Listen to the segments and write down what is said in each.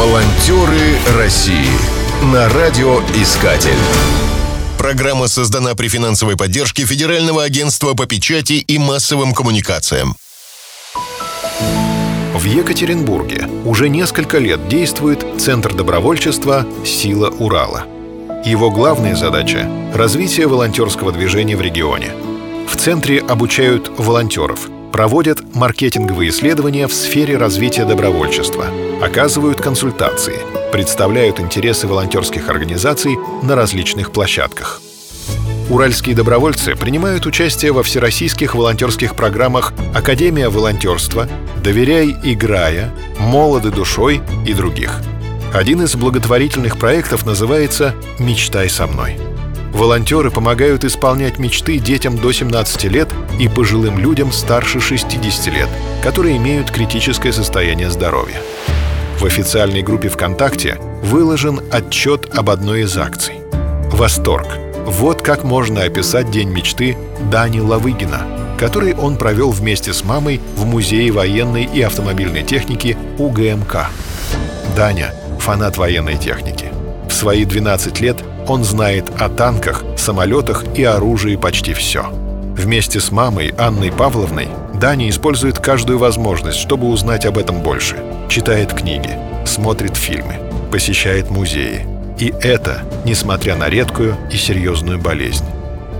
Волонтеры России на радиоискатель. Программа создана при финансовой поддержке Федерального агентства по печати и массовым коммуникациям. В Екатеринбурге уже несколько лет действует Центр добровольчества «Сила Урала». Его главная задача – развитие волонтерского движения в регионе. В центре обучают волонтеров – проводят маркетинговые исследования в сфере развития добровольчества, оказывают консультации, представляют интересы волонтерских организаций на различных площадках. Уральские добровольцы принимают участие во всероссийских волонтерских программах «Академия волонтерства», «Доверяй, играя», «Молоды душой» и других. Один из благотворительных проектов называется «Мечтай со мной». Волонтеры помогают исполнять мечты детям до 17 лет и пожилым людям старше 60 лет, которые имеют критическое состояние здоровья. В официальной группе ВКонтакте выложен отчет об одной из акций. Восторг. Вот как можно описать День мечты Дани Лавыгина, который он провел вместе с мамой в Музее военной и автомобильной техники УГМК. Даня – фанат военной техники. В свои 12 лет он знает о танках, самолетах и оружии почти все. Вместе с мамой Анной Павловной Даня использует каждую возможность, чтобы узнать об этом больше. Читает книги, смотрит фильмы, посещает музеи. И это, несмотря на редкую и серьезную болезнь.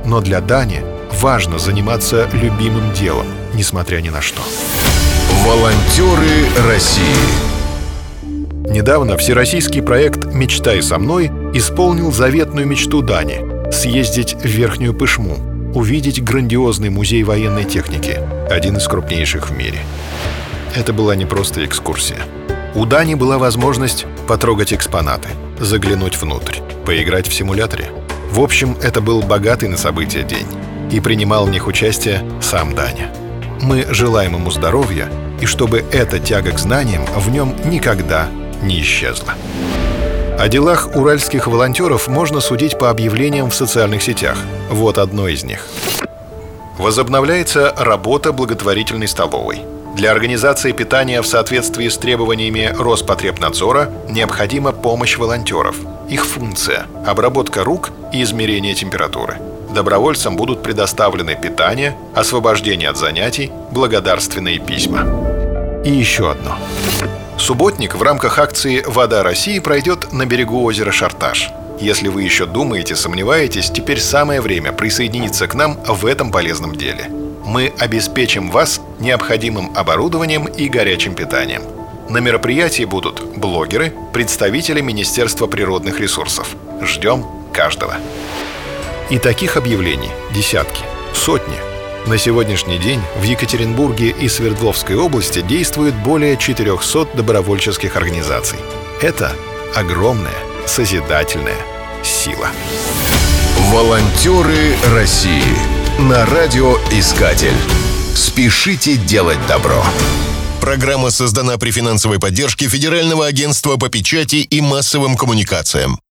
Но для Дани важно заниматься любимым делом, несмотря ни на что. Волонтеры России Недавно всероссийский проект «Мечтай со мной» исполнил заветную мечту Дани — съездить в Верхнюю Пышму, увидеть грандиозный музей военной техники, один из крупнейших в мире. Это была не просто экскурсия. У Дани была возможность потрогать экспонаты, заглянуть внутрь, поиграть в симуляторе. В общем, это был богатый на события день. И принимал в них участие сам Даня. Мы желаем ему здоровья, и чтобы эта тяга к знаниям в нем никогда не исчезла. О делах уральских волонтеров можно судить по объявлениям в социальных сетях. Вот одно из них. Возобновляется работа благотворительной столовой. Для организации питания в соответствии с требованиями Роспотребнадзора необходима помощь волонтеров. Их функция – обработка рук и измерение температуры. Добровольцам будут предоставлены питание, освобождение от занятий, благодарственные письма. И еще одно. Субботник в рамках акции «Вода России» пройдет на берегу озера Шарташ. Если вы еще думаете, сомневаетесь, теперь самое время присоединиться к нам в этом полезном деле. Мы обеспечим вас необходимым оборудованием и горячим питанием. На мероприятии будут блогеры, представители Министерства природных ресурсов. Ждем каждого. И таких объявлений десятки, сотни – на сегодняшний день в Екатеринбурге и Свердловской области действует более 400 добровольческих организаций. Это огромная созидательная сила. Волонтеры России на радиоискатель. Спешите делать добро. Программа создана при финансовой поддержке Федерального агентства по печати и массовым коммуникациям.